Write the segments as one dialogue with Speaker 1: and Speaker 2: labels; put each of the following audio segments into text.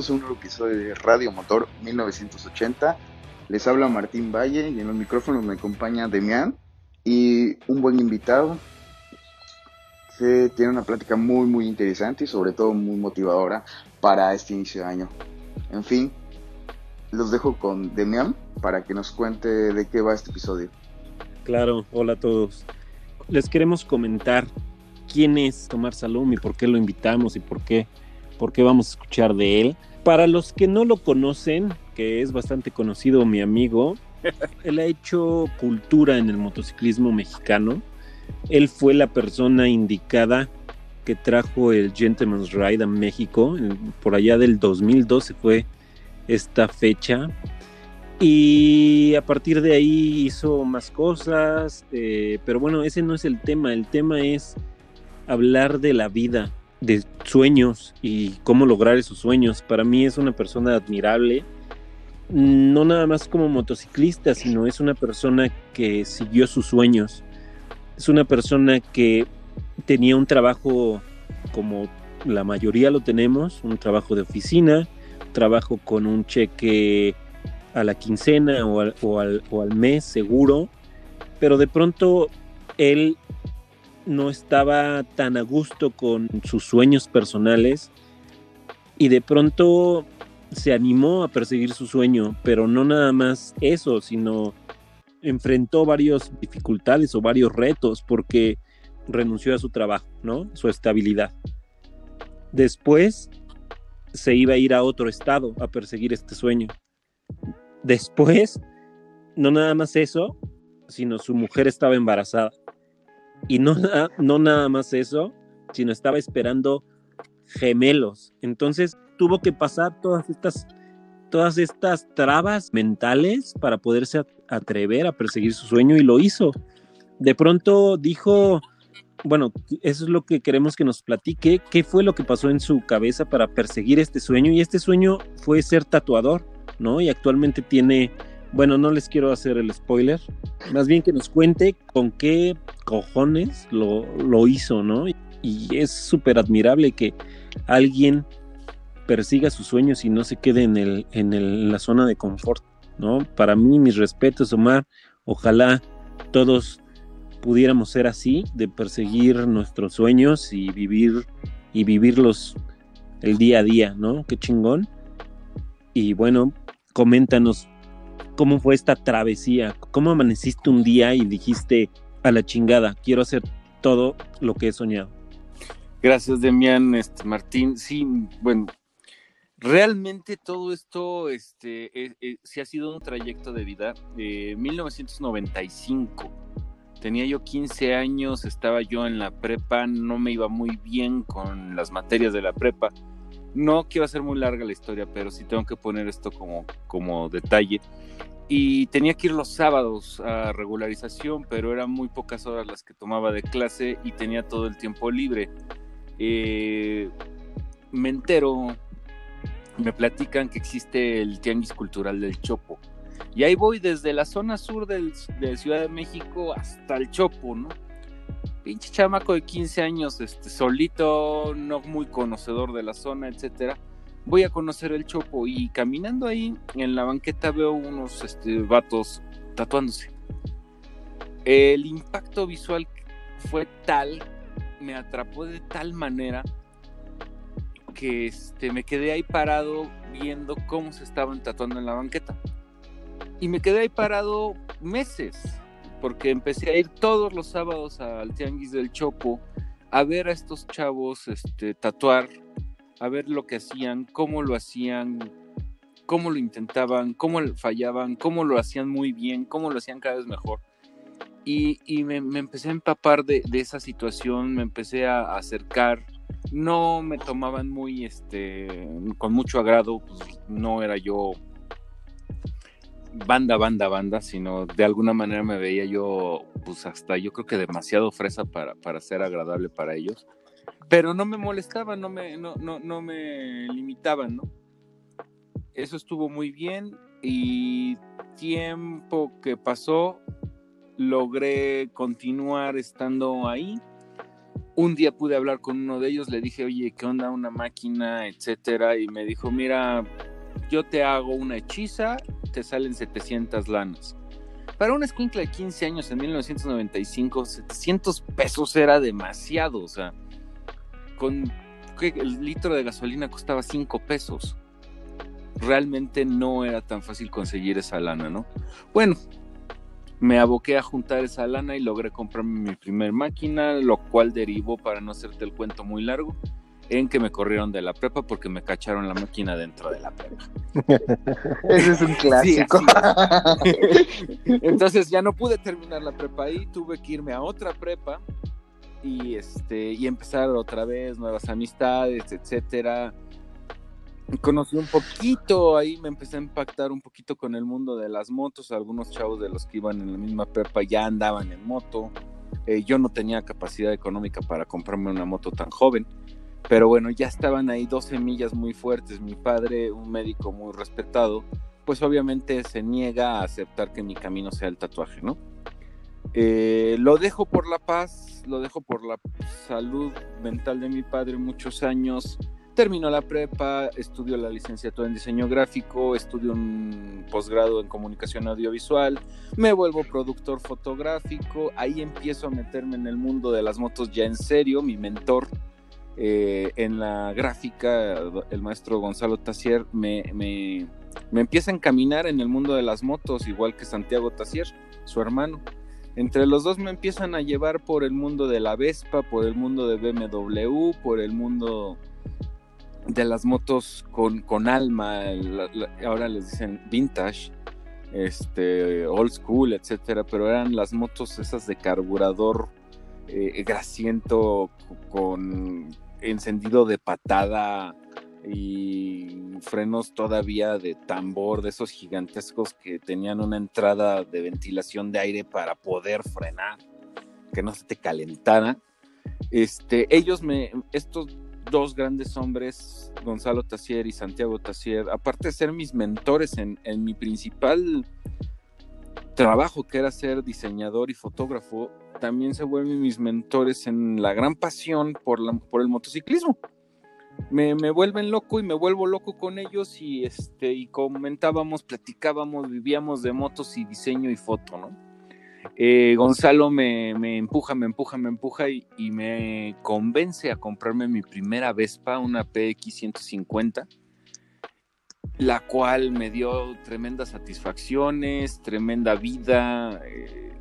Speaker 1: bienvenidos a un nuevo episodio de Radio Motor 1980. Les habla Martín Valle y en los micrófonos me acompaña Demián y un buen invitado que tiene una plática muy muy interesante y sobre todo muy motivadora para este inicio de año. En fin, los dejo con Demián para que nos cuente de qué va este episodio.
Speaker 2: Claro, hola a todos. Les queremos comentar quién es Tomar Salum y por qué lo invitamos y por qué porque vamos a escuchar de él. Para los que no lo conocen, que es bastante conocido mi amigo, él ha hecho cultura en el motociclismo mexicano. Él fue la persona indicada que trajo el Gentleman's Ride a México. Por allá del 2012 fue esta fecha. Y a partir de ahí hizo más cosas. Eh, pero bueno, ese no es el tema. El tema es hablar de la vida, de sueños y cómo lograr esos sueños. Para mí es una persona admirable, no nada más como motociclista, sino es una persona que siguió sus sueños. Es una persona que tenía un trabajo como la mayoría lo tenemos, un trabajo de oficina, trabajo con un cheque a la quincena o al, o al, o al mes seguro, pero de pronto él no estaba tan a gusto con sus sueños personales y de pronto se animó a perseguir su sueño, pero no nada más eso, sino enfrentó varias dificultades o varios retos porque renunció a su trabajo, ¿no? Su estabilidad. Después se iba a ir a otro estado a perseguir este sueño. Después, no nada más eso, sino su mujer estaba embarazada. Y no, no nada más eso, sino estaba esperando gemelos. Entonces tuvo que pasar todas estas, todas estas trabas mentales para poderse atrever a perseguir su sueño y lo hizo. De pronto dijo, bueno, eso es lo que queremos que nos platique, qué fue lo que pasó en su cabeza para perseguir este sueño. Y este sueño fue ser tatuador, ¿no? Y actualmente tiene bueno, no les quiero hacer el spoiler, más bien que nos cuente con qué cojones lo, lo hizo, ¿no? Y es súper admirable que alguien persiga sus sueños y no se quede en, el, en, en la zona de confort, ¿no? Para mí, mis respetos, Omar, ojalá todos pudiéramos ser así, de perseguir nuestros sueños y vivir y vivirlos el día a día, ¿no? Qué chingón. Y bueno, coméntanos cómo fue esta travesía, cómo amaneciste un día y dijiste a la chingada, quiero hacer todo lo que he soñado.
Speaker 3: Gracias, Demián, este, Martín. Sí, bueno, realmente todo esto este, eh, eh, sí ha sido un trayecto de vida. de 1995, tenía yo 15 años, estaba yo en la prepa, no me iba muy bien con las materias de la prepa. No quiero hacer muy larga la historia, pero sí tengo que poner esto como, como detalle y tenía que ir los sábados a regularización, pero eran muy pocas horas las que tomaba de clase y tenía todo el tiempo libre. Eh, me entero, me platican que existe el Tianguis Cultural del Chopo. Y ahí voy desde la zona sur de Ciudad de México hasta el Chopo, ¿no? Pinche chamaco de 15 años, este, solito, no muy conocedor de la zona, etcétera voy a conocer el Chopo y caminando ahí en la banqueta veo unos este, vatos tatuándose. El impacto visual fue tal, me atrapó de tal manera que este, me quedé ahí parado viendo cómo se estaban tatuando en la banqueta. Y me quedé ahí parado meses, porque empecé a ir todos los sábados al Tianguis del Chopo a ver a estos chavos este, tatuar a ver lo que hacían, cómo lo hacían, cómo lo intentaban, cómo fallaban, cómo lo hacían muy bien, cómo lo hacían cada vez mejor. Y, me, empecé a empapar de, esa situación, me empecé a, acercar, no me tomaban muy, este, con mucho agrado, pues no era yo banda, banda, banda, sino de alguna manera me veía yo, pues hasta yo creo que demasiado fresa para, para ser agradable para ellos pero no me molestaban, no me, no, no, no me limitaban, ¿no? Eso estuvo muy bien y tiempo que pasó logré continuar estando ahí. un día pude hablar con uno de ellos, le dije, oye, ¿qué onda una máquina, etcétera? Y me dijo, mira, yo te hago una hechiza, te salen 700 lanas. Para una escuincla de 15 años en 1995, 700 pesos era demasiado, o sea, con que el litro de gasolina costaba 5 pesos. Realmente no era tan fácil conseguir esa lana, ¿no? Bueno, me aboqué a juntar esa lana y logré comprarme mi primer máquina, lo cual derivó, para no hacerte el cuento muy largo, en que me corrieron de la prepa porque me cacharon la máquina dentro de la prepa.
Speaker 1: Ese es un clásico.
Speaker 3: Entonces ya no pude terminar la prepa ahí, tuve que irme a otra prepa y este y empezar otra vez nuevas amistades, etcétera. Conocí un poquito, ahí me empecé a impactar un poquito con el mundo de las motos. Algunos chavos de los que iban en la misma prepa ya andaban en moto. Eh, yo no tenía capacidad económica para comprarme una moto tan joven. Pero bueno, ya estaban ahí dos semillas muy fuertes. Mi padre, un médico muy respetado, pues obviamente se niega a aceptar que mi camino sea el tatuaje, ¿no? Eh, lo dejo por la paz, lo dejo por la salud mental de mi padre muchos años. Terminó la prepa, estudio la licenciatura en diseño gráfico, estudio un posgrado en comunicación audiovisual, me vuelvo productor fotográfico, ahí empiezo a meterme en el mundo de las motos ya en serio, mi mentor eh, en la gráfica, el maestro Gonzalo Tassier, me, me, me, empieza a encaminar en el mundo de las motos, igual que Santiago Tassier, su hermano. Entre los dos me empiezan a llevar por el mundo de la Vespa, por el mundo de BMW, por el mundo de las motos con, con alma, ahora les dicen vintage, este, old school, etcétera, pero eran las motos esas de carburador eh, grasiento con encendido de patada y frenos todavía de tambor, de esos gigantescos que tenían una entrada de ventilación de aire para poder frenar, que no se te calentara. Este, ellos me, estos dos grandes hombres, Gonzalo Tassier y Santiago Tassier, aparte de ser mis mentores en, en mi principal trabajo, que era ser diseñador y fotógrafo, también se vuelven mis mentores en la gran pasión por, la, por el motociclismo. Me, me, vuelven loco y me vuelvo loco con ellos y, este, y comentábamos, platicábamos, vivíamos de motos y diseño y foto, ¿no? Eh, Gonzalo me, me, empuja, me empuja, me empuja y, me convence a comprarme mi primera Vespa, una PX 150, la cual me dio tremendas satisfacciones, tremenda vida. Eh,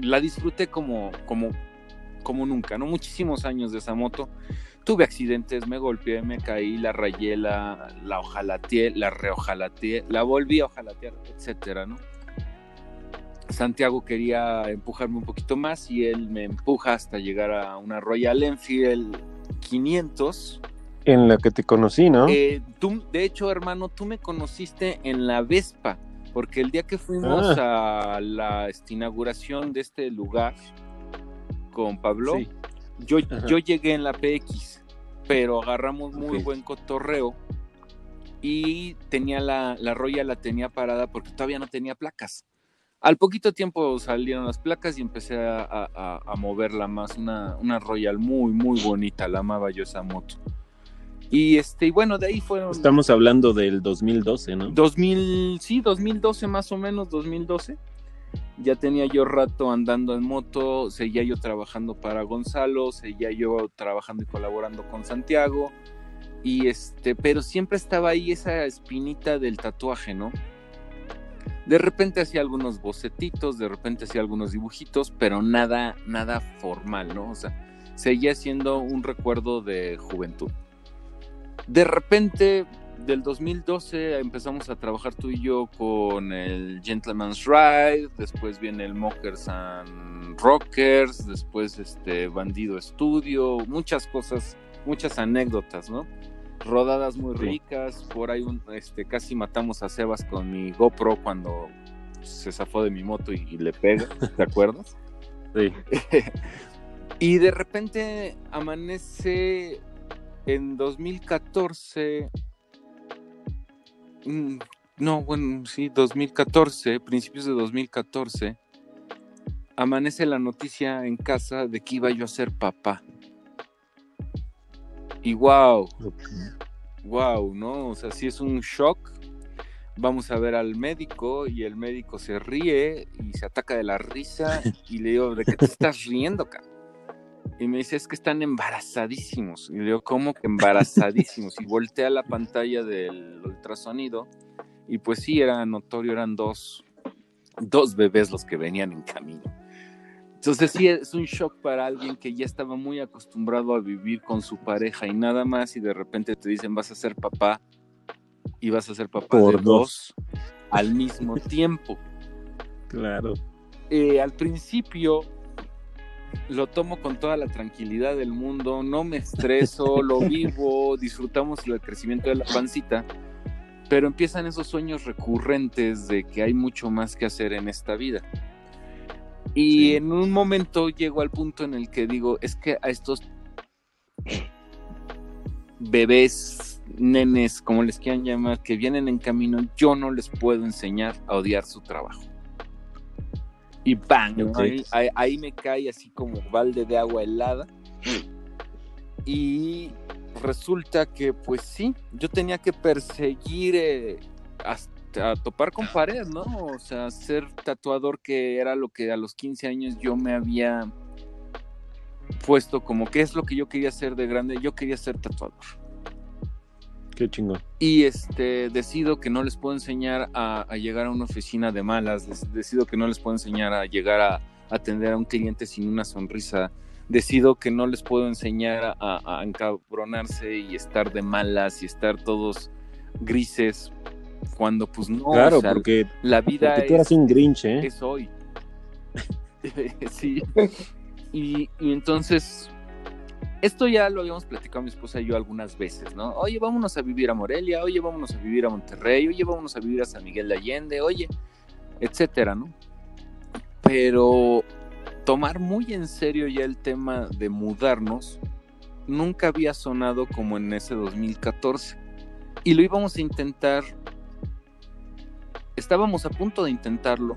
Speaker 3: la disfruté como, como, como nunca, ¿no? Muchísimos años de esa moto. Tuve accidentes, me golpeé, me caí, la rayé, la, la ojalateé, la reojalateé, la volví a ojalatear, etcétera, ¿no? Santiago quería empujarme un poquito más y él me empuja hasta llegar a una Royal Enfield 500.
Speaker 2: En la que te conocí, ¿no?
Speaker 3: Eh, tú, de hecho, hermano, tú me conociste en la Vespa porque el día que fuimos ah. a la inauguración de este lugar con Pablo, yo, yo llegué en la PX, pero agarramos muy buen cotorreo y tenía la, la Royal la tenía parada porque todavía no tenía placas. Al poquito tiempo salieron las placas y empecé a, a moverla más. Una, una Royal muy, muy bonita. La amaba yo esa moto. Y este, y bueno, de ahí fueron.
Speaker 2: Estamos hablando del 2012, ¿no?
Speaker 3: 2000, sí, 2012 más o menos, 2012. Ya tenía yo rato andando en moto, seguía yo trabajando para Gonzalo, seguía yo trabajando y colaborando con Santiago. Y este, pero siempre estaba ahí esa espinita del tatuaje, ¿no? De repente hacía algunos bocetitos, de repente hacía algunos dibujitos, pero nada, nada formal, ¿no? O sea, seguía siendo un recuerdo de juventud. De repente, del 2012 empezamos a trabajar tú y yo con el Gentleman's Ride, después viene el Mockers and Rockers, después este Bandido Studio, muchas cosas, muchas anécdotas, ¿no? Rodadas muy ricas, por ahí un, este, casi matamos a Sebas con mi GoPro cuando se zafó de mi moto y, y le pega, ¿te acuerdas?
Speaker 2: Sí.
Speaker 3: y de repente amanece en 2014, mm, no, bueno, sí, 2014, principios de 2014, amanece la noticia en casa de que iba yo a ser papá. Y wow, wow, ¿no? O sea, sí es un shock. Vamos a ver al médico y el médico se ríe y se ataca de la risa y le digo, ¿de qué te estás riendo, cara? Y me dice, es que están embarazadísimos. Y le digo, ¿cómo que embarazadísimos? Y voltea la pantalla del ultrasonido y pues sí, era notorio, eran dos, dos bebés los que venían en camino. Entonces sí, es un shock para alguien que ya estaba muy acostumbrado a vivir con su pareja y nada más y de repente te dicen vas a ser papá y vas a ser papá
Speaker 2: Por
Speaker 3: de
Speaker 2: dos.
Speaker 3: dos al mismo tiempo.
Speaker 2: Claro.
Speaker 3: Eh, al principio lo tomo con toda la tranquilidad del mundo, no me estreso, lo vivo, disfrutamos el crecimiento de la pancita, pero empiezan esos sueños recurrentes de que hay mucho más que hacer en esta vida. Y
Speaker 1: Sí.
Speaker 3: en un momento llego al punto en el que digo, es que a estos bebés, nenes, como les quieran llamar, que vienen en camino, yo no les puedo enseñar a odiar su trabajo. Y ahí, me cae así como balde de agua helada. Y resulta que, pues sí, yo tenía que perseguir eh, hasta topar con pared, ¿no? O sea, ser tatuador, que era lo que a los 15 años yo me había puesto como que es lo que yo quería hacer de grande. Yo quería ser tatuador.
Speaker 2: Qué chingón.
Speaker 3: Y este, decido que no les puedo enseñar a, a llegar a una oficina de malas, decido que no les puedo enseñar a llegar a, atender a un cliente sin una sonrisa, decido que no les puedo enseñar a, a encabronarse y estar de malas y estar todos grises, cuando pues no,
Speaker 2: claro,
Speaker 3: o sea,
Speaker 2: porque,
Speaker 3: la vida
Speaker 2: porque tú
Speaker 3: es,
Speaker 2: eras un Grinch, ¿eh?
Speaker 3: es hoy. sí. Y, y entonces, esto ya lo habíamos platicado mi esposa y yo algunas veces, ¿no? Oye, vámonos a vivir a Morelia, oye, vámonos a vivir a Monterrey, oye, vámonos a vivir a San Miguel de Allende, oye, etcétera, ¿no? Pero tomar muy en serio ya el tema de mudarnos nunca había sonado como en ese 2014. Y lo íbamos a intentar, estábamos a punto de intentarlo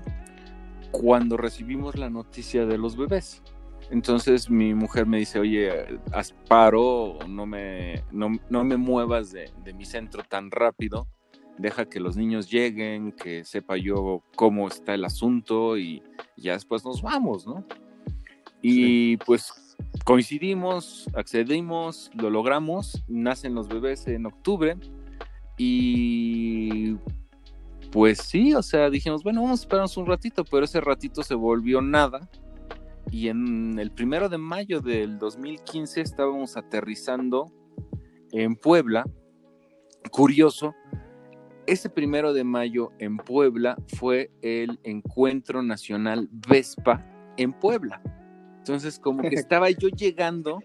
Speaker 3: cuando recibimos la noticia de los bebés. Entonces mi mujer me dice, oye, haz paro, no me, no, no me muevas de, de mi centro tan rápido, deja que los niños lleguen, que sepa yo cómo está el asunto y ya después nos vamos, ¿no? Y pues coincidimos, accedimos, lo logramos, nacen los bebés en octubre y pues sí, o sea, dijimos, bueno, vamos a esperarnos un ratito, pero ese ratito se volvió nada. Y en el primero de mayo del 2015 estábamos aterrizando en Puebla. Curioso, ese primero de mayo en Puebla fue el encuentro nacional Vespa en Puebla. Entonces, como que estaba yo llegando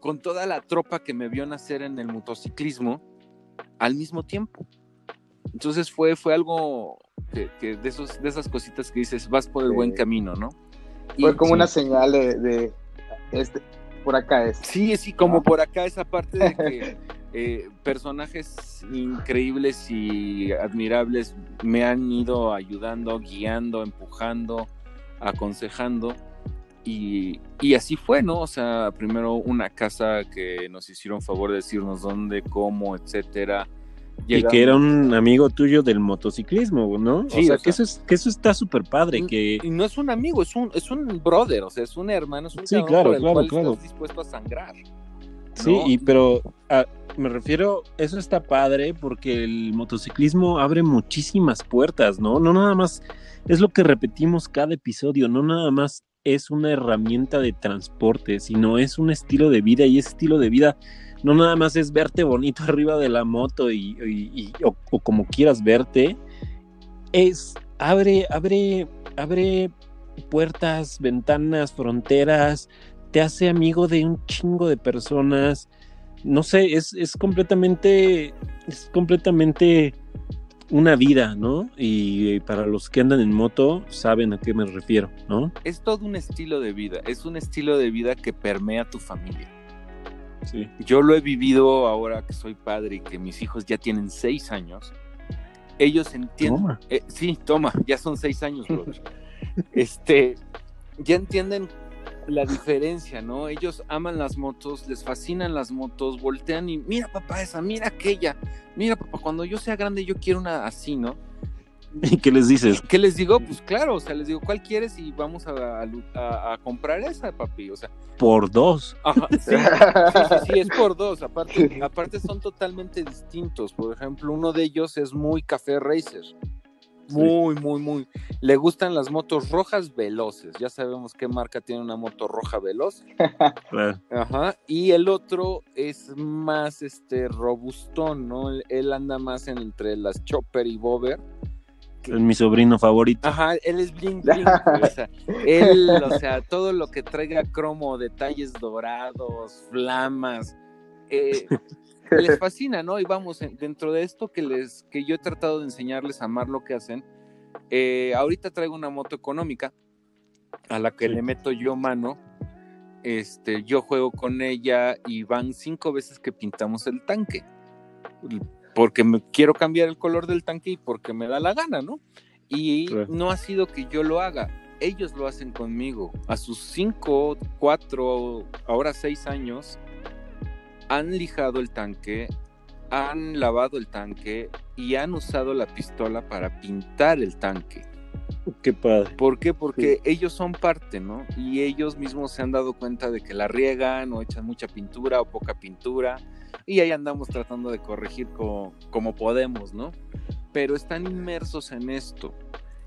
Speaker 3: con toda la tropa que me vio nacer en el motociclismo al mismo tiempo. Entonces fue, fue algo que, que de, esos, de esas cositas que dices, vas por el
Speaker 1: Sí.
Speaker 3: buen camino, ¿no?
Speaker 1: Fue como
Speaker 2: sí.
Speaker 1: una señal de, de, este, por acá es.
Speaker 3: Sí, sí, como
Speaker 1: Ah.
Speaker 3: por acá esa parte de que eh, personajes increíbles y admirables me han ido ayudando, guiando, empujando, aconsejando. Y, y así fue, ¿no? O sea, primero una casa que nos hicieron favor de decirnos dónde, cómo, etcétera.
Speaker 2: Y que era un amigo tuyo del motociclismo, ¿no?
Speaker 3: Sí,
Speaker 2: o sea,
Speaker 3: o
Speaker 2: que, eso es, que eso está súper padre,
Speaker 3: Y-
Speaker 2: que...
Speaker 3: Y no es un amigo, es un, es un brother, o sea, es un hermano, es un
Speaker 2: Sí, claro,
Speaker 3: por el
Speaker 2: claro,
Speaker 3: cual
Speaker 2: claro.
Speaker 3: estás dispuesto a sangrar.
Speaker 2: Sí,
Speaker 3: ¿no?
Speaker 2: y pero me refiero, eso está padre porque el motociclismo abre muchísimas puertas, ¿no? No nada más, es lo que repetimos cada episodio, no nada más es una herramienta de transporte, sino es un estilo de vida y ese estilo de vida no nada más es verte bonito arriba de la moto y, o, o como quieras verte, es abre, abre, abre puertas, ventanas, fronteras, te hace amigo de un chingo de personas. No sé, es, es completamente, es completamente una vida, ¿no? Y para los que andan en moto saben a qué me refiero, ¿no?
Speaker 3: Es todo un estilo de vida, es un estilo de vida que permea tu familia.
Speaker 2: Sí.
Speaker 3: Yo lo he vivido ahora que soy padre y que mis hijos ya tienen seis años. Ellos entienden.
Speaker 2: Toma.
Speaker 3: eh, sí, toma, ya son seis años, brother. este, ya entienden la diferencia, ¿no? Ellos aman las motos, les fascinan las motos, voltean y mira papá esa, mira aquella, mira papá, cuando yo sea grande yo quiero una así, ¿no?
Speaker 2: ¿Y qué les dices?
Speaker 3: ¿Qué les digo? Pues claro, o sea, les digo, ¿cuál quieres? Y vamos a, a, a comprar esa, papi, o sea.
Speaker 2: Por dos.
Speaker 3: Ajá, sí, sí, sí, sí, es por dos. Aparte, aparte son totalmente distintos. Por ejemplo, uno de ellos es muy café racer. Muy, muy, muy. Le gustan las motos rojas veloces. Ya sabemos qué marca tiene una moto roja veloz.
Speaker 2: Claro.
Speaker 3: Ajá. Y el otro es más este robustón, ¿no? Él, anda más entre las Chopper y Bober.
Speaker 2: Es mi sobrino favorito.
Speaker 3: Ajá, él es bling bling. o sea, él, o sea, todo lo que traiga cromo, detalles dorados, flamas, eh, les fascina, ¿no? Y vamos, en- dentro de esto que les, que yo he tratado de enseñarles a amar lo que hacen, eh, ahorita traigo una moto económica a la que
Speaker 2: Sí.
Speaker 3: le meto yo mano. Este, yo juego con ella y van cinco veces que pintamos el tanque. Porque me quiero cambiar el color del tanque y porque me da la gana, ¿no? Y no ha sido que yo lo haga. Ellos lo hacen conmigo. A sus cinco, cuatro, ahora seis años, han lijado el tanque, han lavado el tanque y han usado la pistola para pintar el tanque.
Speaker 2: Qué padre.
Speaker 3: ¿Por qué? Porque ellos son parte, ¿no? Y ellos mismos se han dado cuenta de que la riegan o echan mucha pintura o poca pintura. Y ahí andamos tratando de corregir co- como podemos, ¿no? Pero están inmersos en esto.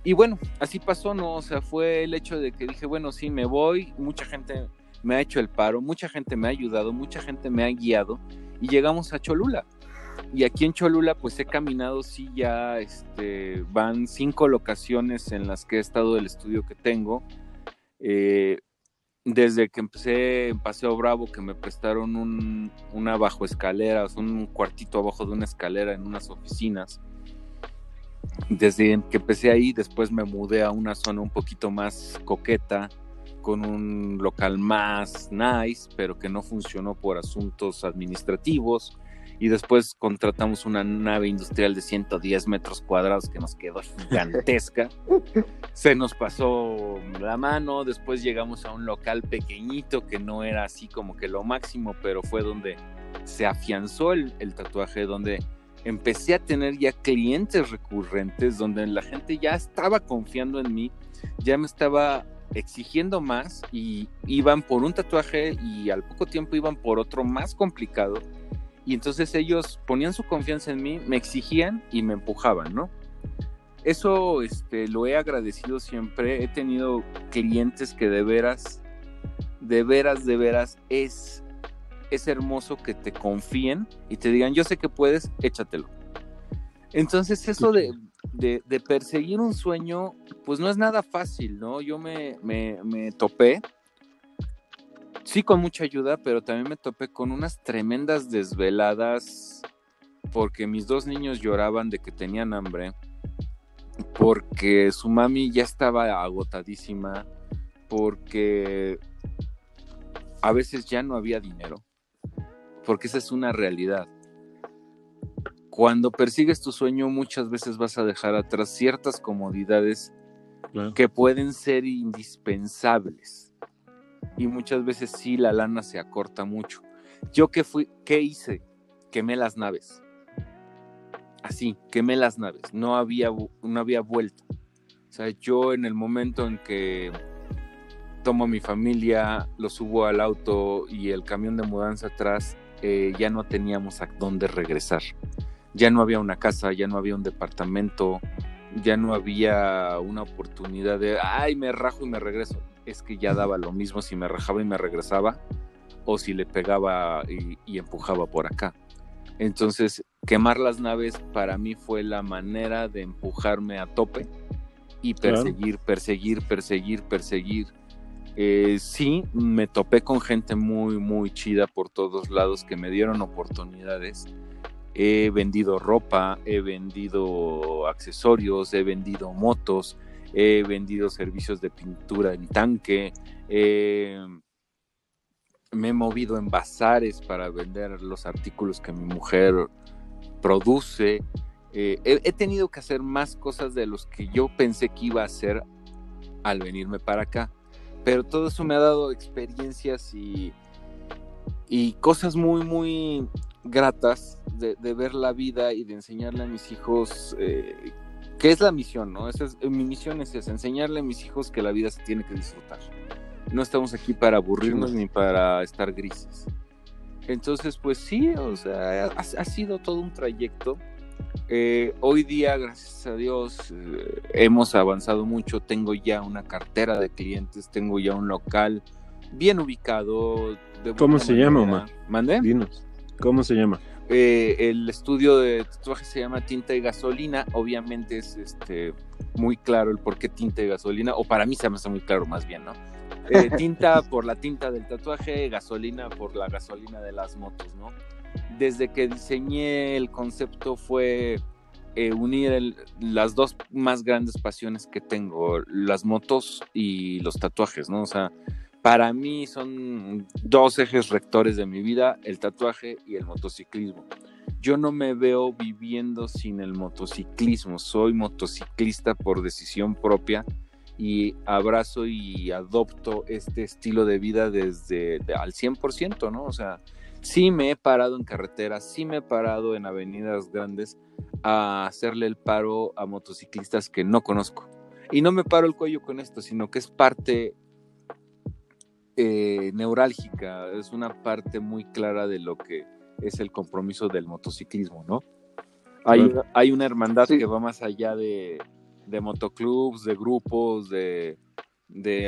Speaker 3: Y bueno, así pasó, ¿no? O sea, fue el hecho de que dije, bueno, sí, me voy. Mucha gente me ha hecho el paro, mucha gente me ha ayudado, mucha gente me ha guiado. Y llegamos a Cholula. Y aquí en Cholula, pues he caminado, sí, ya este, van cinco locaciones en las que he estado del estudio que tengo. Eh, desde que empecé en Paseo Bravo, que me prestaron un, una bajo escalera, un cuartito abajo de una escalera en unas oficinas. Desde que empecé ahí, después me mudé a una zona un poquito más coqueta, con un local más nice, pero que no funcionó por asuntos administrativos y después contratamos una nave industrial de 110 metros cuadrados que nos quedó gigantesca. Se nos pasó la mano, después llegamos a un local pequeñito que no era así como que lo máximo, pero fue donde se afianzó el, el tatuaje, donde empecé a tener ya clientes recurrentes, donde la gente ya estaba confiando en mí, ya me estaba exigiendo más y iban por un tatuaje y al poco tiempo iban por otro más complicado y entonces ellos ponían su confianza en mí, me exigían y me empujaban, ¿no? Eso este, lo he agradecido siempre. He tenido clientes que de veras, de veras, de veras es, es hermoso que te confíen y te digan, yo sé que puedes, échatelo. Entonces eso de, de, perseguir un sueño, pues no es nada fácil, ¿no? Yo me, me, me topé sí con mucha ayuda, pero también me topé con unas tremendas desveladas porque mis dos niños lloraban de que tenían hambre, porque su mami ya estaba agotadísima, porque a veces ya no había dinero, porque esa es una realidad. Cuando persigues tu sueño muchas veces vas a dejar atrás ciertas comodidades
Speaker 2: Claro.
Speaker 3: que pueden ser indispensables y muchas veces sí la lana se acorta mucho. Yo qué fui, qué hice? Quemé las naves. Así, quemé las naves. No había, no había vuelta. O sea, yo en el momento en que tomo a mi familia, lo subo al auto y el camión de mudanza atrás, eh, ya no teníamos a dónde regresar. Ya no había una casa, ya no había un departamento, ya no había una oportunidad de, ay, me rajo y me regreso. Es que ya daba lo mismo si me rajaba y me regresaba o si le pegaba y, y empujaba por acá. Entonces, quemar las naves para mí fue la manera de empujarme a tope y
Speaker 2: Claro.
Speaker 3: perseguir, perseguir, perseguir, perseguir. Eh, sí, me topé con gente muy, muy chida por todos lados que me dieron oportunidades. He vendido ropa, he vendido accesorios, he vendido motos, he vendido servicios de pintura en tanque, eh, me he movido en bazares para vender los artículos que mi mujer produce. Eh, he, tenido que hacer más cosas de los que yo pensé que iba a hacer al venirme para acá. pero todo eso me ha dado experiencias y cosas muy, muy gratas de, ver la vida y de enseñarle a mis hijos eh, qué es la misión, ¿no? Esa es, mi misión es esa, enseñarle a mis hijos que la vida se tiene que disfrutar. No estamos aquí para aburrirnos ni para estar grises. Entonces, pues sí, o sea, ha, sido todo un trayecto. Eh, hoy día, gracias a Dios, eh, hemos avanzado mucho. Tengo ya una cartera de clientes, tengo ya un local bien ubicado.
Speaker 2: ¿Cómo se llama, Omar?
Speaker 3: ¿Mandé?
Speaker 2: Dinos. ¿Cómo se llama?
Speaker 3: Eh, el estudio de tatuaje se llama Tinta y Gasolina. Obviamente es este muy claro el por qué tinta y gasolina, o para mí se me hace muy claro más bien, ¿no? Eh, tinta por la tinta del tatuaje, gasolina por la gasolina de las motos, ¿no? Desde que diseñé el concepto fue eh, unir las dos más grandes pasiones que tengo, las motos y los tatuajes, ¿no? O sea, para mí son dos ejes rectores de mi vida, el tatuaje y el motociclismo. Yo no me veo viviendo sin el motociclismo, soy motociclista por decisión propia y abrazo y adopto este estilo de vida desde al 100%, ¿no? O sea, sí me he parado en carreteras, sí me he parado en avenidas grandes a hacerle el paro a motociclistas que no conozco. Y no me paro el cuello con esto, sino que es parte eh, neurálgica, es una parte muy clara de lo que es el compromiso del motociclismo, ¿no? Hay, hay una hermandad que va más allá de, de motoclubs, de grupos, de,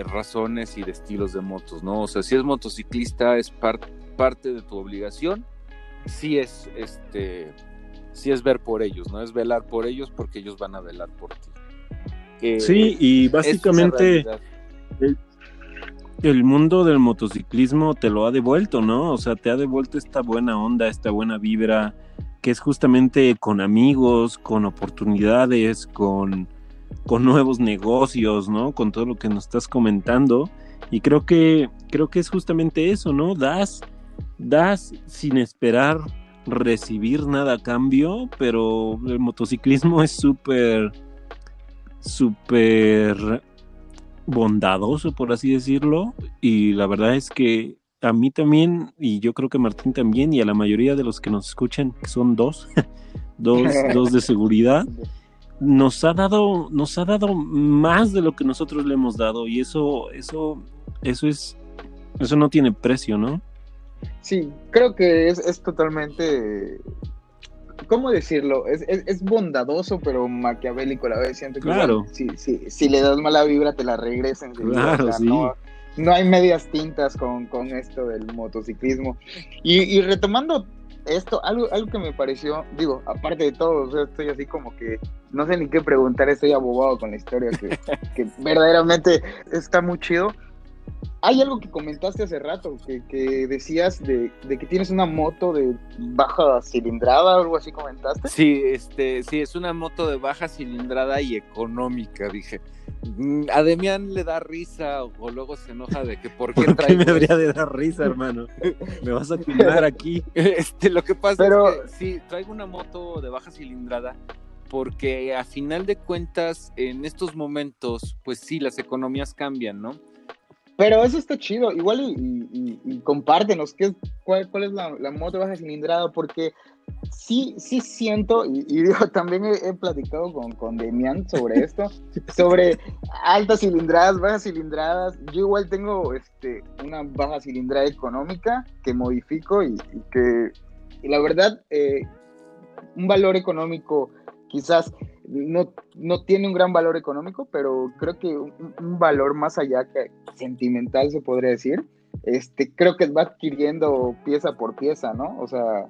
Speaker 3: razones y de estilos de motos, ¿no? O sea, si es motociclista, es parte de tu obligación, sí es, este, sí es ver por ellos, ¿no? Es velar por ellos porque ellos van a velar por ti.
Speaker 2: sí, y básicamente el, mundo del motociclismo te lo ha devuelto, ¿no? O sea, te ha devuelto esta buena onda, esta buena vibra, que es justamente con amigos, con oportunidades, con con nuevos negocios, ¿no? Con todo lo que nos estás comentando. Y creo que, creo que es justamente eso, ¿no? Das, das sin esperar recibir nada a cambio, pero el motociclismo es súper, súper bondadoso, por así decirlo. Y la verdad es que a mí también, y yo creo que Martín también, y a la mayoría de los que nos escuchan, que son dos, dos, dos de seguridad, nos ha dado, nos ha dado más de lo que nosotros le hemos dado y eso, eso, eso es, eso no tiene precio, ¿no?
Speaker 1: Sí, creo que es, es totalmente, ¿cómo decirlo? Es, es, bondadoso, pero maquiavélico a la vez. Siento que
Speaker 2: claro.
Speaker 1: si, si, si, le das mala vibra, te la regresen.
Speaker 2: Claro, sí.
Speaker 1: no, no, hay medias tintas con, con esto del motociclismo. Y, y retomando esto, algo, algo que me pareció, digo, aparte de todo, estoy así como que no sé ni qué preguntar, estoy abogado con la historia que, verdaderamente está muy chido. Hay algo que comentaste hace rato, que, decías de, que tienes una moto de baja cilindrada o algo así comentaste.
Speaker 3: Sí, este, sí, es una moto de baja cilindrada y económica, dije. Mm, a Demian le da risa o, luego se enoja de que por qué,
Speaker 2: ¿Por qué me debería de dar risa, hermano. Me vas a quemar aquí.
Speaker 3: Este, lo que pasa es que sí, traigo una moto de baja cilindrada porque a final de cuentas en estos momentos, pues sí, las economías cambian, ¿no?
Speaker 1: Pero eso está chido, igual y, compártenos ¿qué, cuál, cuál es la, la moto baja cilindrada, porque sí, sí siento, y, digo, también he, platicado con, con Demian sobre esto, sobre altas cilindradas, bajas cilindradas. Yo igual tengo este, una baja cilindrada económica que modifico y, que, la verdad, eh, un valor económico quizás no, no tiene un gran valor económico, pero creo que un, un valor más allá que sentimental se podría decir. Este, creo que va adquiriendo pieza por pieza, ¿no? O sea,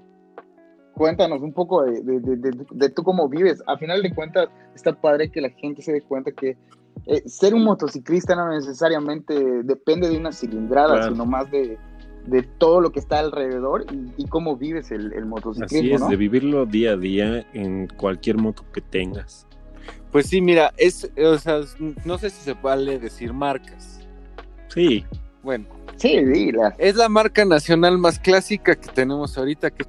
Speaker 1: cuéntanos un poco de, de, tú cómo vives. A final de cuentas, está padre que la gente se dé cuenta que eh, ser un motociclista no necesariamente depende de una cilindrada, sino más de, todo lo que está alrededor y, cómo vives el, el motociclismo.
Speaker 2: Así es, de vivirlo día a día en cualquier moto que tengas.
Speaker 3: Pues sí, mira, es, o sea, no sé si se puede decir marcas.
Speaker 2: Sí.
Speaker 3: Bueno.
Speaker 1: Sí, dila.
Speaker 3: Es la marca nacional más clásica que tenemos ahorita, que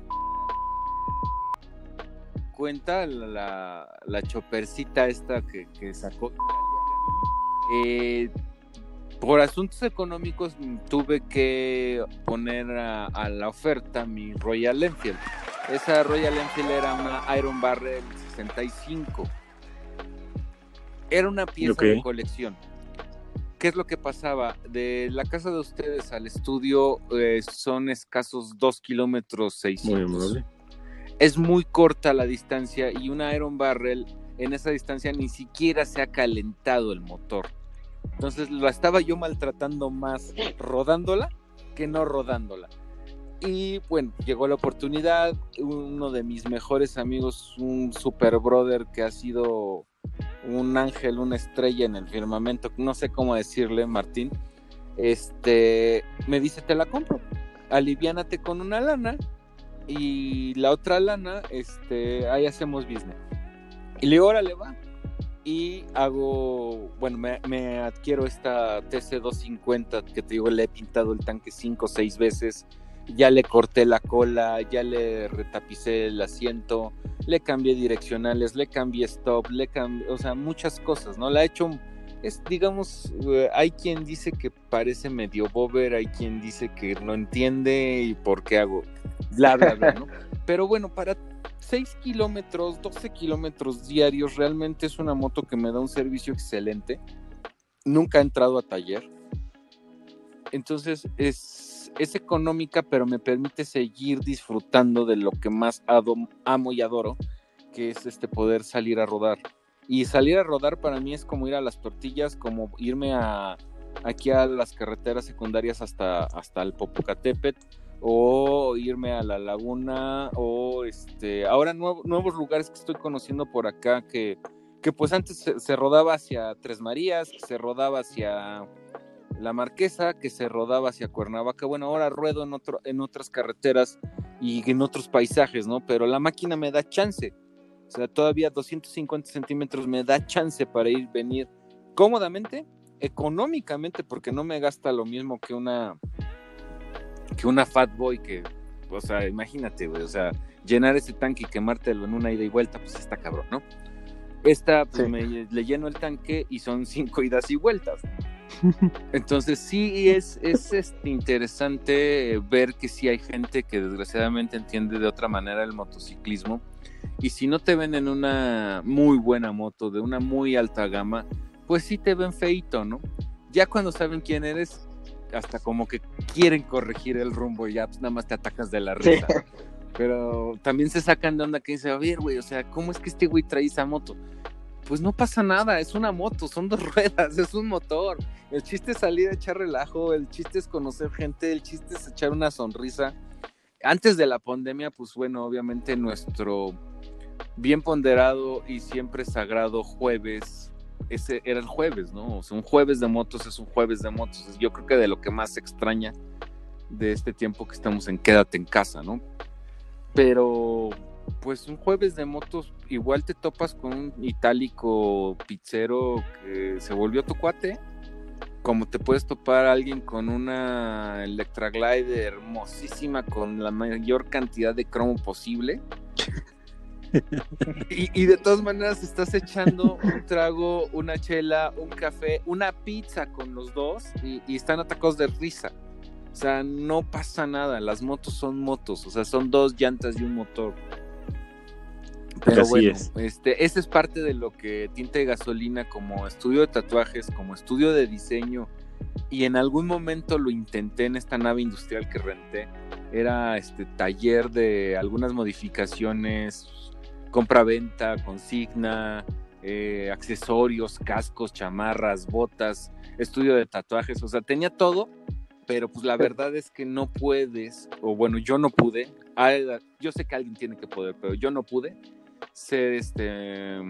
Speaker 3: cuenta la, la chopercita esta que, sacó. Eh, por asuntos económicos tuve que poner a, la oferta mi Royal Enfield. Esa Royal Enfield era una Iron Barrel 65. Era una pieza de colección. ¿Qué es lo que pasaba? De la casa de ustedes al estudio eh, son escasos 2 kilómetros 600. es muy corta la distancia y una Iron Barrel en esa distancia ni siquiera se ha calentado el motor. Entonces la estaba yo maltratando más rodándola que no rodándola. Y bueno, llegó la oportunidad, uno de mis mejores amigos, un super brother que ha sido un ángel, una estrella en el firmamento, no sé cómo decirle, Martín, este, me dice, te la compro, aliviánate con una lana y la otra lana, este, ahí hacemos business. Y le digo, órale, va, y hago, bueno, me, adquiero esta TC250 que te digo, le he pintado el tanque cinco o seis veces, ya le corté la cola, ya le retapicé el asiento, le cambié direccionales, le cambié stop, le cambié, o sea, muchas cosas, ¿no? La he hecho, es, digamos, eh, hay quien dice que parece medio bober, hay quien dice que no entiende y por qué hago, bla, bla, bla, ¿no? Pero bueno, para 6 kilómetros, 12 kilómetros diarios, realmente es una moto que me da un servicio excelente. Nunca he entrado a taller. Entonces es, es económica, pero me permite seguir disfrutando de lo que más amo y adoro, que es este poder salir a rodar. Y salir a rodar para mí es como ir a las tortillas, como irme a, aquí a las carreteras secundarias hasta, hasta el Popocatépetl o irme a la laguna o este ahora nuevos lugares que estoy conociendo por acá que, que pues antes se, rodaba hacia Tres Marías, que se rodaba hacia la Marquesa, que se rodaba hacia Cuernavaca. Bueno, ahora ruedo en, otro, en otras carreteras y en otros paisajes, ¿no? Pero la máquina me da chance. O sea, todavía 250 centímetros me da chance para ir, venir cómodamente, económicamente, porque no me gasta lo mismo que una que una Fat Boy que, o sea, imagínate, güey, o sea, llenar ese tanque y quemártelo en una ida y vuelta, pues está cabrón, ¿no? Esta, pues me, le lleno el tanque y son cinco idas y vueltas. Entonces sí es, es este, interesante ver que sí hay gente que desgraciadamente entiende de otra manera el motociclismo y si no te ven en una muy buena moto, de una muy alta gama, pues sí te ven feito, ¿no? Ya cuando saben quién eres, hasta como que quieren corregir el rumbo y ya pues, nada más te atacas de la risa. Pero también se sacan de onda que dice, a ver, güey, o sea, ¿cómo es que este güey trae esa moto? Pues no pasa nada, es una moto, son dos ruedas, es un motor. El chiste es salir a echar relajo, el chiste es conocer gente, el chiste es echar una sonrisa. Antes de la pandemia, pues bueno, obviamente nuestro bien ponderado y siempre sagrado jueves ese era el jueves, ¿no? O sea, un jueves de motos es un jueves de motos. Yo creo que de lo que más extraña de este tiempo que estamos en quédate en casa, ¿no? Pero, pues un jueves de motos, igual te topas con un itálico pizzero que se volvió tu cuate, como te puedes topar alguien con una Electra Glide hermosísima con la mayor cantidad de cromo posible y, de todas maneras estás echando un trago, una chela, un café, una pizza con los dos y, están atacados de risa. O sea, no pasa nada. Las motos son motos, o sea, son dos llantas y un motor. Pero bueno, este, ese es parte de lo que Tinta y Gasolina como estudio de tatuajes, como estudio de diseño, y en algún momento lo intenté en esta nave industrial que renté. Era este taller de algunas modificaciones compra-venta, consigna, eh, accesorios, cascos, chamarras, botas, estudio de tatuajes, o sea, tenía todo, pero pues la verdad es que no puedes, o bueno, yo no pude, yo sé que alguien tiene que poder, pero yo no pude ser este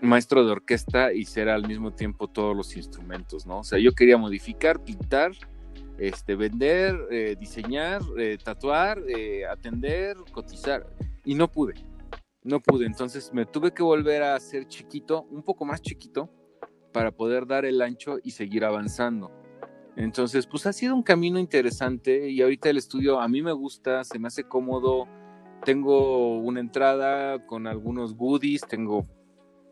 Speaker 3: maestro de orquesta y ser al mismo tiempo todos los instrumentos, ¿no? O sea, yo quería modificar, pintar, este, vender, eh, diseñar, eh, tatuar, atender, cotizar, y no pude no pude. Entonces me tuve que volver a ser chiquito, un poco más chiquito, para poder dar el ancho y seguir avanzando. Entonces, pues ha sido un camino interesante y ahorita el estudio a mí me gusta, se me hace cómodo. Tengo una entrada con algunos goodies, tengo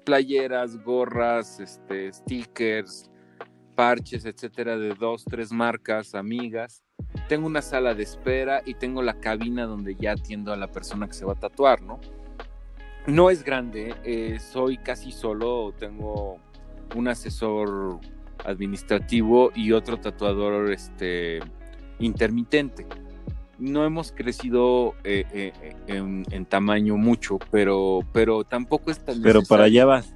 Speaker 3: playeras, gorras, este, stickers, parches, etcétera, de dos, tres marcas, amigas. Tengo una sala de espera y tengo la cabina donde ya atiendo a la persona que se va a tatuar, ¿no? No es grande, eh, soy casi solo, tengo un asesor administrativo y otro tatuador este, intermitente. No hemos crecido eh, eh, en, en, tamaño mucho, pero, pero tampoco es tan
Speaker 2: Pero para allá vas.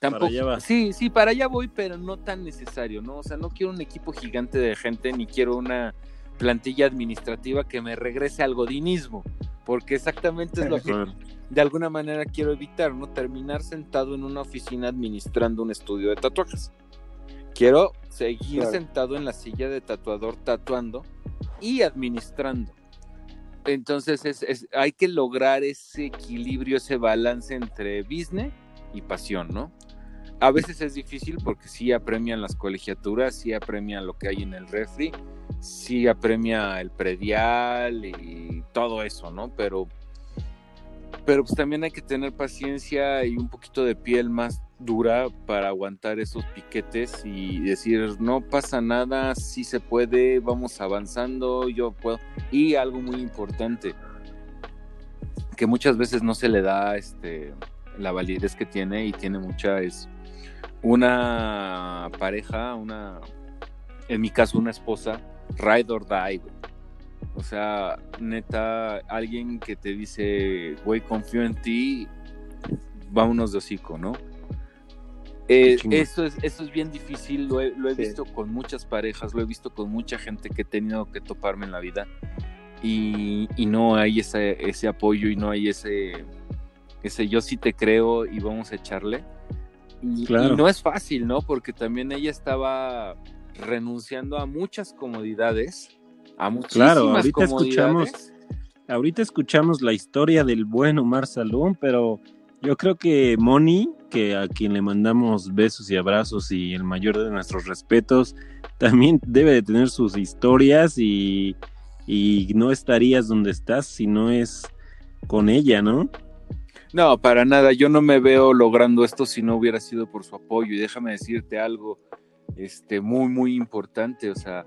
Speaker 3: Tampoco, Sí, sí, para allá voy, pero no tan necesario, ¿no? O sea, no quiero un equipo gigante de gente, ni quiero una plantilla administrativa que me regrese al godinismo, porque exactamente es lo que de alguna manera quiero evitar, ¿no? Terminar sentado en una oficina administrando un estudio de tatuajes. Quiero seguir sentado en la silla de tatuador tatuando y administrando. Entonces es, hay que lograr ese equilibrio, ese balance entre business y pasión, ¿no? A veces es difícil porque sí apremian las colegiaturas, sí apremian lo que hay en el refri, sí apremia el predial y todo eso, ¿no? Pero, pero pues también hay que tener paciencia y un poquito de piel más dura para aguantar esos piquetes y decir no pasa nada, sí se puede, vamos avanzando, yo puedo. Y algo muy importante, que muchas veces no se le da este la validez que tiene y tiene mucha es una pareja, una, en mi caso, una esposa, ride or die, O sea, neta, alguien que te dice, güey, confío en ti, vámonos de hocico, ¿no? Eh, eso, es, eso es bien difícil, lo he, visto con muchas parejas, lo he visto con mucha gente que he tenido que toparme en la vida y, no hay ese, ese apoyo y no hay ese, ese yo sí te creo y vamos a echarle. Y, no es fácil, ¿no? Porque también ella estaba renunciando a muchas comodidades, a muchísimas claro, ahorita
Speaker 2: escuchamos, ahorita escuchamos la historia del buen Omar Salón, pero yo creo que Moni, que a quien le mandamos besos y abrazos y el mayor de nuestros respetos, también debe de tener sus historias y, y no estarías donde estás si no es con ella, ¿no?
Speaker 3: No, para nada. Yo no me veo logrando esto si no hubiera sido por su apoyo. Y déjame decirte algo este, muy, muy importante. O sea,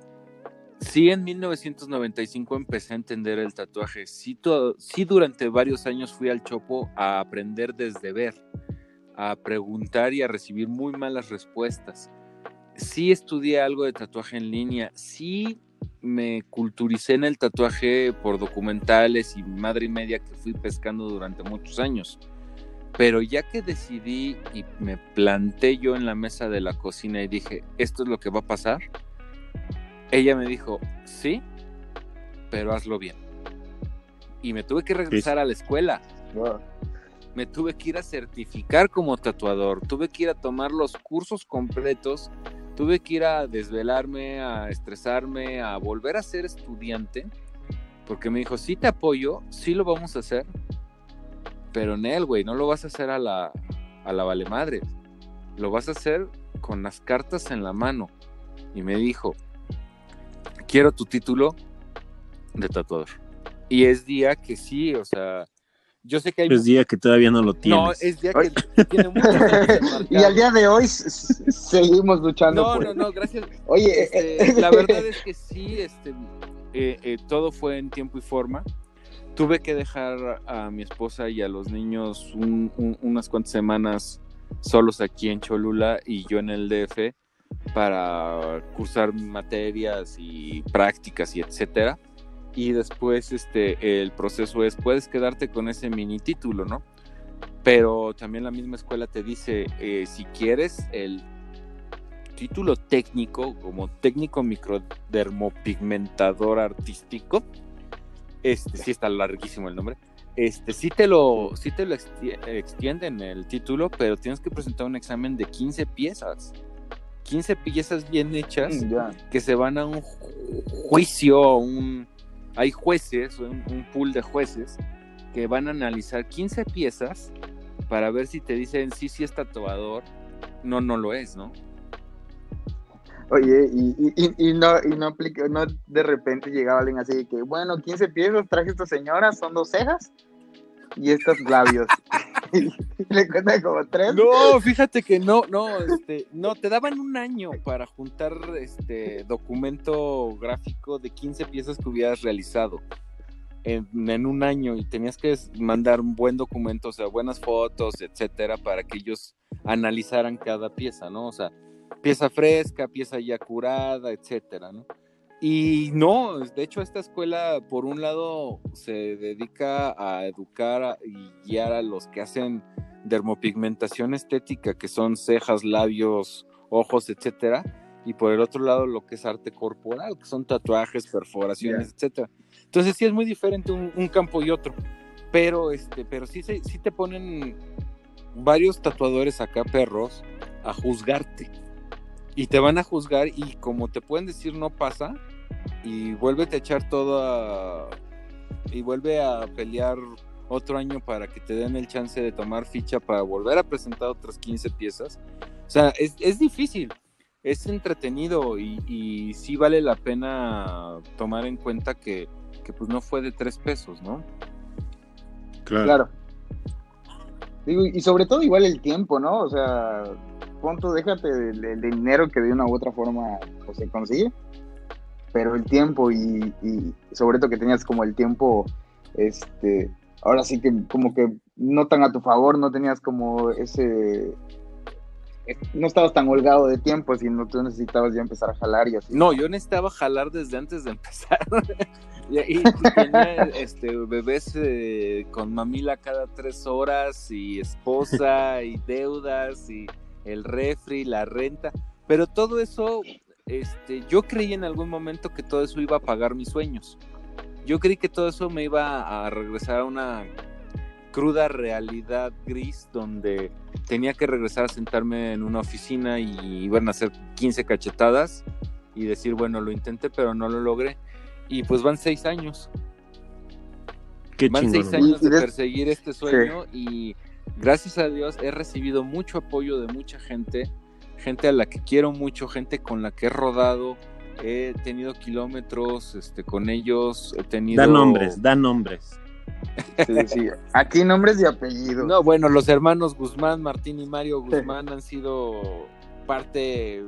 Speaker 3: sí en 1995 empecé a entender el tatuaje. Sí, sí durante varios años fui al Chopo a aprender desde ver, a preguntar y a recibir muy malas respuestas. Sí estudié algo de tatuaje en línea. Sí me culturicé en el tatuaje por documentales y madre media que fui pescando durante muchos años. Pero ya que decidí y me planté yo en la mesa de la cocina y dije, esto es lo que va a pasar, ella me dijo, sí, pero hazlo bien. Y me tuve que regresar a la escuela. Me tuve que ir a certificar como tatuador, tuve que ir a tomar los cursos completos tuve que ir a desvelarme, a estresarme, a volver a ser estudiante, porque me dijo, sí te apoyo, sí lo vamos a hacer, pero en él, güey, no lo vas a hacer a la, a la vale madre, lo vas a hacer con las cartas en la mano. Y me dijo, quiero tu título de tatuador. Y es día que sí, o sea, yo sé que hay...
Speaker 2: Es día que todavía no lo tienes. No,
Speaker 3: es día que tiene mucho
Speaker 1: Y al día de hoy seguimos luchando.
Speaker 3: No, no, no, gracias. Oye, este, eh, la verdad es que sí, este, eh, eh, todo fue en tiempo y forma. Tuve que dejar a mi esposa y a los niños unas cuantas semanas solos aquí en Cholula y yo en el DF para cursar materias y prácticas y etcétera y después este, el proceso es, puedes quedarte con ese mini título, ¿no? Pero también la misma escuela te dice, eh, si quieres el título técnico, como técnico microdermopigmentador artístico, este sí está larguísimo el nombre, este sí te lo, sí te lo extienden el título, pero tienes que presentar un examen de 15 piezas. 15 piezas bien hechas mm, que se van a un juicio, un, hay jueces, un, un pool de jueces, que van a analizar 15 piezas para ver si te dicen sí, sí es tatuador, no, no lo es, ¿no?
Speaker 1: Oye, y, no, y no aplica, no de repente llegaba alguien así que, bueno, 15 piezas traje esta señora, son dos cejas y estos labios. Le cuenta como tres.
Speaker 3: No, fíjate que no, no, este, no, te daban un año para juntar este documento gráfico de 15 piezas que hubieras realizado en, en un año y tenías que mandar un buen documento, o sea, buenas fotos, etcétera, para que ellos analizaran cada pieza, ¿no? O sea, pieza fresca, pieza ya curada, etcétera, ¿no? Y no, de hecho esta escuela por un lado se dedica a educar y guiar a los que hacen dermopigmentación estética, que son cejas, labios, ojos, etcétera, y por el otro lado lo que es arte corporal, que son tatuajes, perforaciones, etcétera. Entonces sí es muy diferente un, un, campo y otro, pero este, pero sí, sí te ponen varios tatuadores acá perros a juzgarte y te van a juzgar y como te pueden decir no pasa y vuélvete a echar todo a, y vuelve a pelear otro año para que te den el chance de tomar ficha para volver a presentar otras 15 piezas. O sea, es, es difícil, es entretenido y, y, sí vale la pena tomar en cuenta que, que pues no fue de tres pesos, ¿no?
Speaker 1: Claro. claro. Digo, y sobre todo igual el tiempo, ¿no? O sea, punto, déjate del, dinero que de una u otra forma pues, se consigue, pero el tiempo y, y, sobre todo que tenías como el tiempo, este, ahora sí que como que no tan a tu favor, no tenías como ese, no estabas tan holgado de tiempo, sino tú necesitabas ya empezar a jalar y así.
Speaker 3: No, yo necesitaba jalar desde antes de empezar. y, y, tenía este, bebés eh, con mamila cada tres horas y esposa y deudas y el refri, la renta, pero todo eso, este, yo creí en algún momento que todo eso iba a pagar mis sueños. Yo creí que todo eso me iba a regresar a una cruda realidad gris donde tenía que regresar a sentarme en una oficina y iban a hacer 15 cachetadas y decir, bueno, lo intenté, pero no lo logré. Y pues van seis años.
Speaker 2: Qué
Speaker 3: van
Speaker 2: chingón.
Speaker 3: seis años de perseguir este sueño sí. y gracias a Dios he recibido mucho apoyo de mucha gente, gente a la que quiero mucho, gente con la que he rodado, he tenido kilómetros este, con ellos, he tenido...
Speaker 2: Da nombres, da nombres.
Speaker 1: Sí, sí. Aquí nombres y apellidos.
Speaker 3: No, bueno, los hermanos Guzmán, Martín y Mario Guzmán han sido parte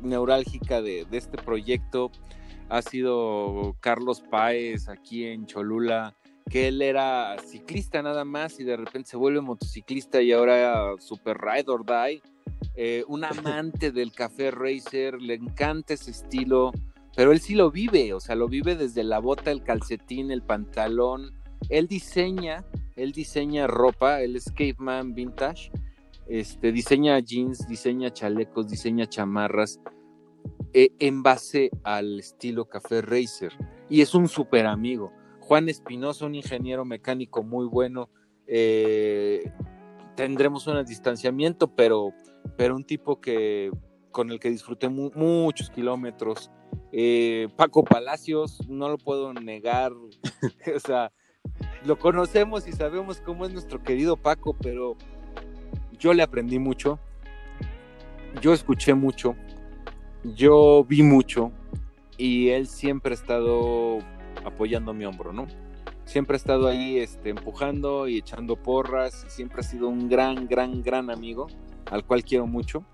Speaker 3: neurálgica de, de, este proyecto. Ha sido Carlos Páez aquí en Cholula, que él era ciclista nada más y de repente se vuelve motociclista y ahora super ride or die. Eh, un amante del café racer, le encanta ese estilo, pero él sí lo vive, o sea, lo vive desde la bota, el calcetín, el pantalón. Él diseña, él diseña ropa, él es caveman vintage, este, diseña jeans, diseña chalecos, diseña chamarras eh, en base al estilo café racer y es un super amigo. Juan Espinosa, un ingeniero mecánico muy bueno. Eh, tendremos un distanciamiento, pero, pero un tipo que con el que disfruté mu muchos kilómetros. Eh, Paco Palacios, no lo puedo negar. o sea, lo conocemos y sabemos cómo es nuestro querido Paco, pero yo le aprendí mucho. Yo escuché mucho. Yo vi mucho. Y él siempre ha estado apoyando mi hombro, ¿no? Siempre ha estado ahí este, empujando y echando porras, y siempre ha sido un gran, gran, gran amigo, al cual quiero mucho.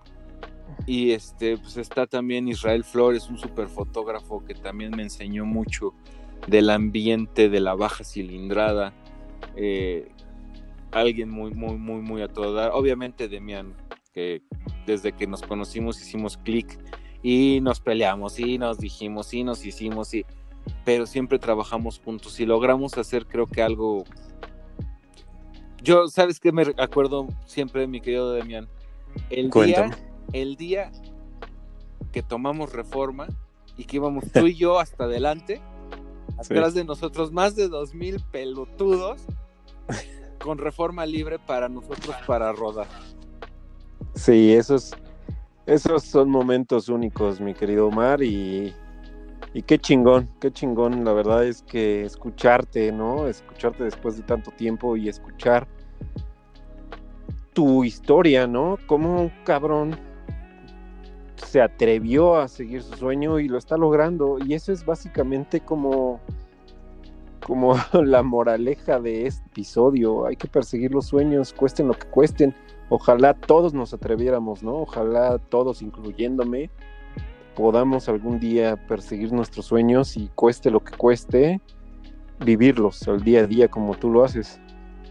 Speaker 3: Y este, pues está también Israel Flores, un super fotógrafo que también me enseñó mucho del ambiente de la baja cilindrada. Eh, alguien muy, muy, muy, muy a todo dar. Obviamente Demian, que desde que nos conocimos hicimos clic y nos peleamos y nos dijimos y nos hicimos y pero siempre trabajamos juntos y logramos hacer creo que algo yo sabes que me acuerdo siempre mi querido Demian el
Speaker 2: Cuéntame.
Speaker 3: día el día que tomamos reforma y que íbamos tú y yo hasta adelante atrás sí. de nosotros más de dos mil pelotudos con reforma libre para nosotros para rodar
Speaker 2: sí esos esos son momentos únicos mi querido Omar y y qué chingón, qué chingón, la verdad es que escucharte, ¿no? Escucharte después de tanto tiempo y escuchar tu historia, ¿no? Como un cabrón se atrevió a seguir su sueño y lo está logrando. Y eso es básicamente como como la moraleja de este episodio. Hay que perseguir los sueños, cuesten lo que cuesten. Ojalá todos nos atreviéramos, ¿no? Ojalá todos, incluyéndome, podamos algún día perseguir nuestros sueños y cueste lo que cueste, vivirlos al día a día como tú lo haces.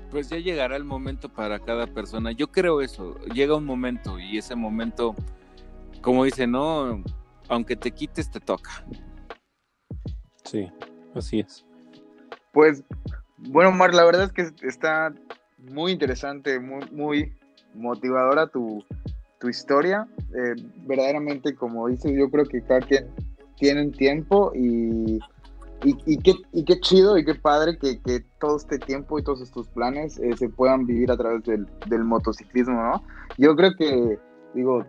Speaker 3: Pues ya llegará el momento para cada persona. Yo creo eso. Llega un momento y ese momento, como dice, no, aunque te quites, te toca.
Speaker 2: Sí, así es.
Speaker 1: Pues, bueno, Mar, la verdad es que está muy interesante, muy, muy motivadora tu, tu historia. Eh, verdaderamente, como dices, yo creo que cada quien tiene tiempo y, y, qué, y qué chido y qué padre que, que, todo este tiempo y todos estos planes eh, se puedan vivir a través del, del, motociclismo, ¿no? Yo creo que, digo,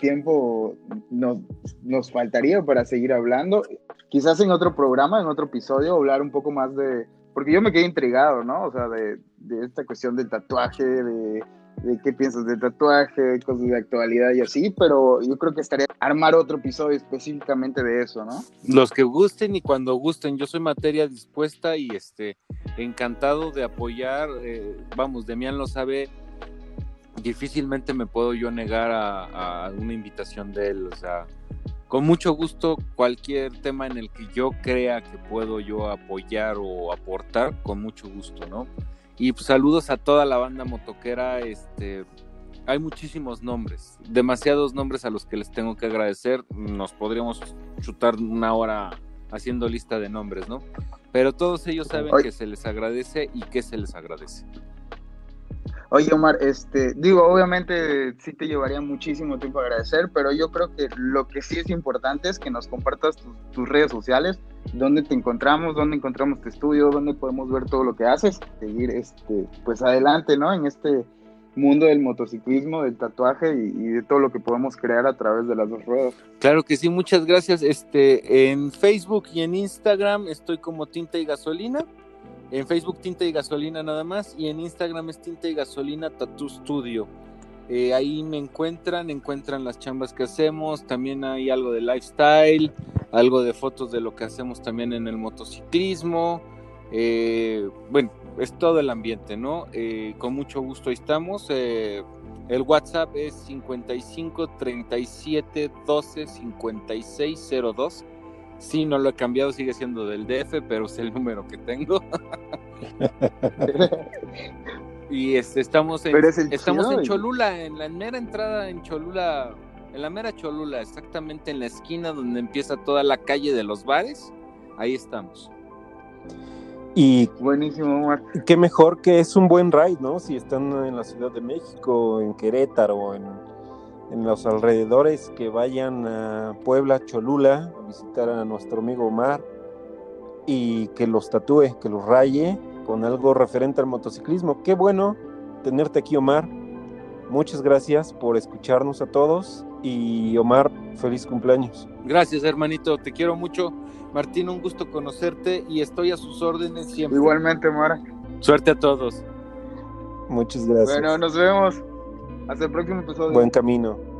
Speaker 1: tiempo nos, nos faltaría para seguir hablando. Quizás en otro programa, en otro episodio, hablar un poco más de... Porque yo me quedé intrigado, ¿no? O sea, de, de esta cuestión del tatuaje, de de qué piensas del tatuaje, cosas de actualidad y así, pero yo creo que estaría armar otro episodio específicamente de eso, ¿no?
Speaker 3: Los que gusten y cuando gusten, yo soy materia dispuesta y este encantado de apoyar, eh, vamos, Demian lo sabe, difícilmente me puedo yo negar a, a una invitación de él, o sea, con mucho gusto cualquier tema en el que yo crea que puedo yo apoyar o aportar, con mucho gusto, ¿no? Y pues, saludos a toda la banda motoquera. Este, hay muchísimos nombres, demasiados nombres a los que les tengo que agradecer. Nos podríamos chutar una hora haciendo lista de nombres, ¿no? Pero todos ellos saben que se les agradece y que se les agradece.
Speaker 1: Oye, Omar, este, digo, obviamente sí te llevaría muchísimo tiempo agradecer, pero yo creo que lo que sí es importante es que nos compartas tus, redes sociales, dónde te encontramos, dónde encontramos tu estudio, dónde podemos ver todo lo que haces, seguir, este, pues adelante, ¿no? En este mundo del motociclismo, del tatuaje y, y, de todo lo que podemos crear a través de las dos ruedas.
Speaker 3: Claro que sí, muchas gracias. Este, en Facebook y en Instagram estoy como Tinta y Gasolina. En Facebook Tinta y Gasolina nada más y en Instagram es Tinta y Gasolina Tattoo Studio. Eh, ahí me encuentran, encuentran las chambas que hacemos, también hay algo de lifestyle, algo de fotos de lo que hacemos también en el motociclismo. Eh, bueno, es todo el ambiente, ¿no? Eh, con mucho gusto ahí estamos. el WhatsApp es 55 37 12 56 02. Sí, no lo he cambiado, sigue siendo del DF, pero es el número que tengo. y este, estamos en, estamos en Cholula, en la mera entrada en Cholula, en la mera Cholula, exactamente en la esquina donde empieza toda la calle de los bares. Ahí estamos.
Speaker 2: Y
Speaker 1: buenísimo, Omar.
Speaker 2: Qué mejor que es un buen ride, ¿no? Si están en la Ciudad de México, en Querétaro, en en los alrededores que vayan a Puebla, Cholula, a visitar a nuestro amigo Omar y que los tatúe, que los raye con algo referente al motociclismo. Qué bueno tenerte aquí, Omar. Muchas gracias por escucharnos a todos y Omar, feliz cumpleaños.
Speaker 3: Gracias, hermanito, te quiero mucho. Martín, un gusto conocerte y estoy a sus órdenes siempre.
Speaker 1: Igualmente, Omar.
Speaker 3: Suerte a todos.
Speaker 2: Muchas gracias.
Speaker 1: Bueno, nos vemos. Hasta el próximo episodio.
Speaker 2: Buen camino.